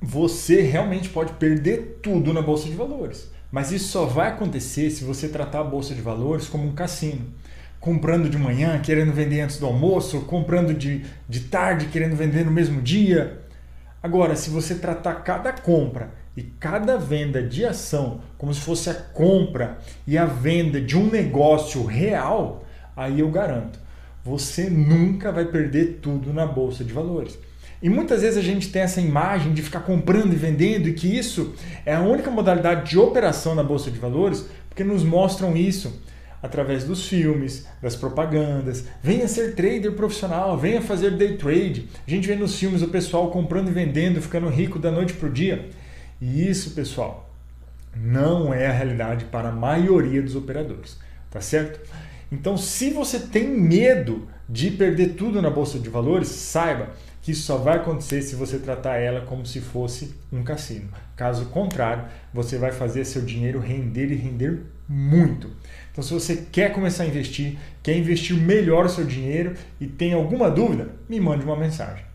você realmente pode perder tudo na bolsa de valores. Mas isso só vai acontecer se você tratar a bolsa de valores como um cassino. Comprando de manhã, querendo vender antes do almoço, comprando de, de tarde, querendo vender no mesmo dia. Agora, se você tratar cada compra e cada venda de ação como se fosse a compra e a venda de um negócio real, aí eu garanto, você nunca vai perder tudo na bolsa de valores. E muitas vezes a gente tem essa imagem de ficar comprando e vendendo e que isso é a única modalidade de operação na bolsa de valores, porque nos mostram isso através dos filmes, das propagandas. Venha ser trader profissional, venha fazer day trade. A gente vê nos filmes o pessoal comprando e vendendo, ficando rico da noite para o dia. E isso, pessoal, não é a realidade para a maioria dos operadores, tá certo? Então, se você tem medo de perder tudo na bolsa de valores, saiba que isso só vai acontecer se você tratar ela como se fosse um cassino. Caso contrário, você vai fazer seu dinheiro render e render muito. Então, se você quer começar a investir, quer investir melhor o seu dinheiro e tem alguma dúvida, me mande uma mensagem.